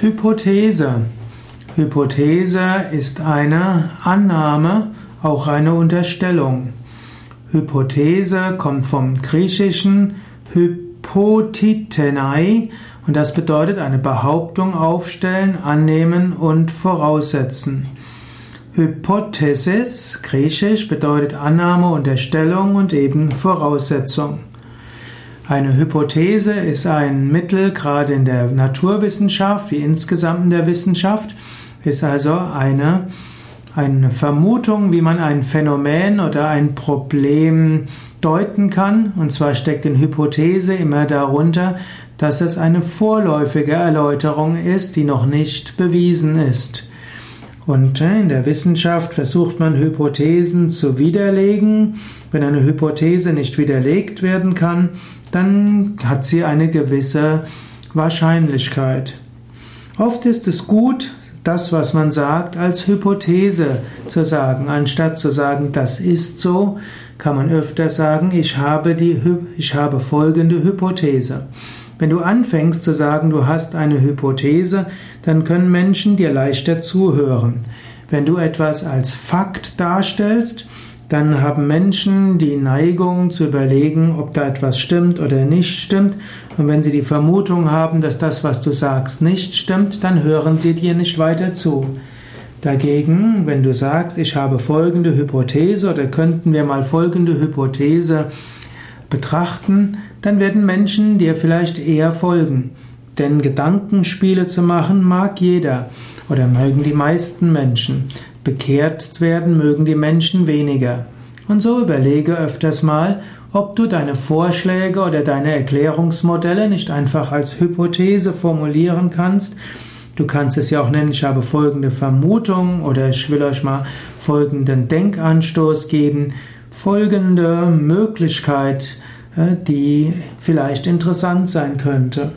Hypothese. Hypothese ist eine Annahme, auch eine Unterstellung. Hypothese kommt vom griechischen Hypotitenai und das bedeutet eine Behauptung aufstellen, annehmen und voraussetzen. Hypothesis, griechisch, bedeutet Annahme, Unterstellung und eben Voraussetzung. Eine Hypothese ist ein Mittel, gerade in der Naturwissenschaft wie insgesamt in der Wissenschaft, ist also eine, eine Vermutung, wie man ein Phänomen oder ein Problem deuten kann. Und zwar steckt in Hypothese immer darunter, dass es eine vorläufige Erläuterung ist, die noch nicht bewiesen ist. Und äh, in der Wissenschaft versucht man Hypothesen zu widerlegen. Wenn eine Hypothese nicht widerlegt werden kann, dann hat sie eine gewisse Wahrscheinlichkeit. Oft ist es gut, das, was man sagt, als Hypothese zu sagen. Anstatt zu sagen, das ist so, kann man öfter sagen, ich habe, die, ich habe folgende Hypothese. Wenn du anfängst zu sagen, du hast eine Hypothese, dann können Menschen dir leichter zuhören. Wenn du etwas als Fakt darstellst, dann haben Menschen die Neigung zu überlegen, ob da etwas stimmt oder nicht stimmt. Und wenn sie die Vermutung haben, dass das, was du sagst, nicht stimmt, dann hören sie dir nicht weiter zu. Dagegen, wenn du sagst, ich habe folgende Hypothese oder könnten wir mal folgende Hypothese betrachten, dann werden Menschen dir vielleicht eher folgen. Denn Gedankenspiele zu machen mag jeder oder mögen die meisten Menschen. Bekehrt werden mögen die Menschen weniger. Und so überlege öfters mal, ob du deine Vorschläge oder deine Erklärungsmodelle nicht einfach als Hypothese formulieren kannst. Du kannst es ja auch nennen, ich habe folgende Vermutung oder ich will euch mal folgenden Denkanstoß geben, folgende Möglichkeit, äh, die vielleicht interessant sein könnte.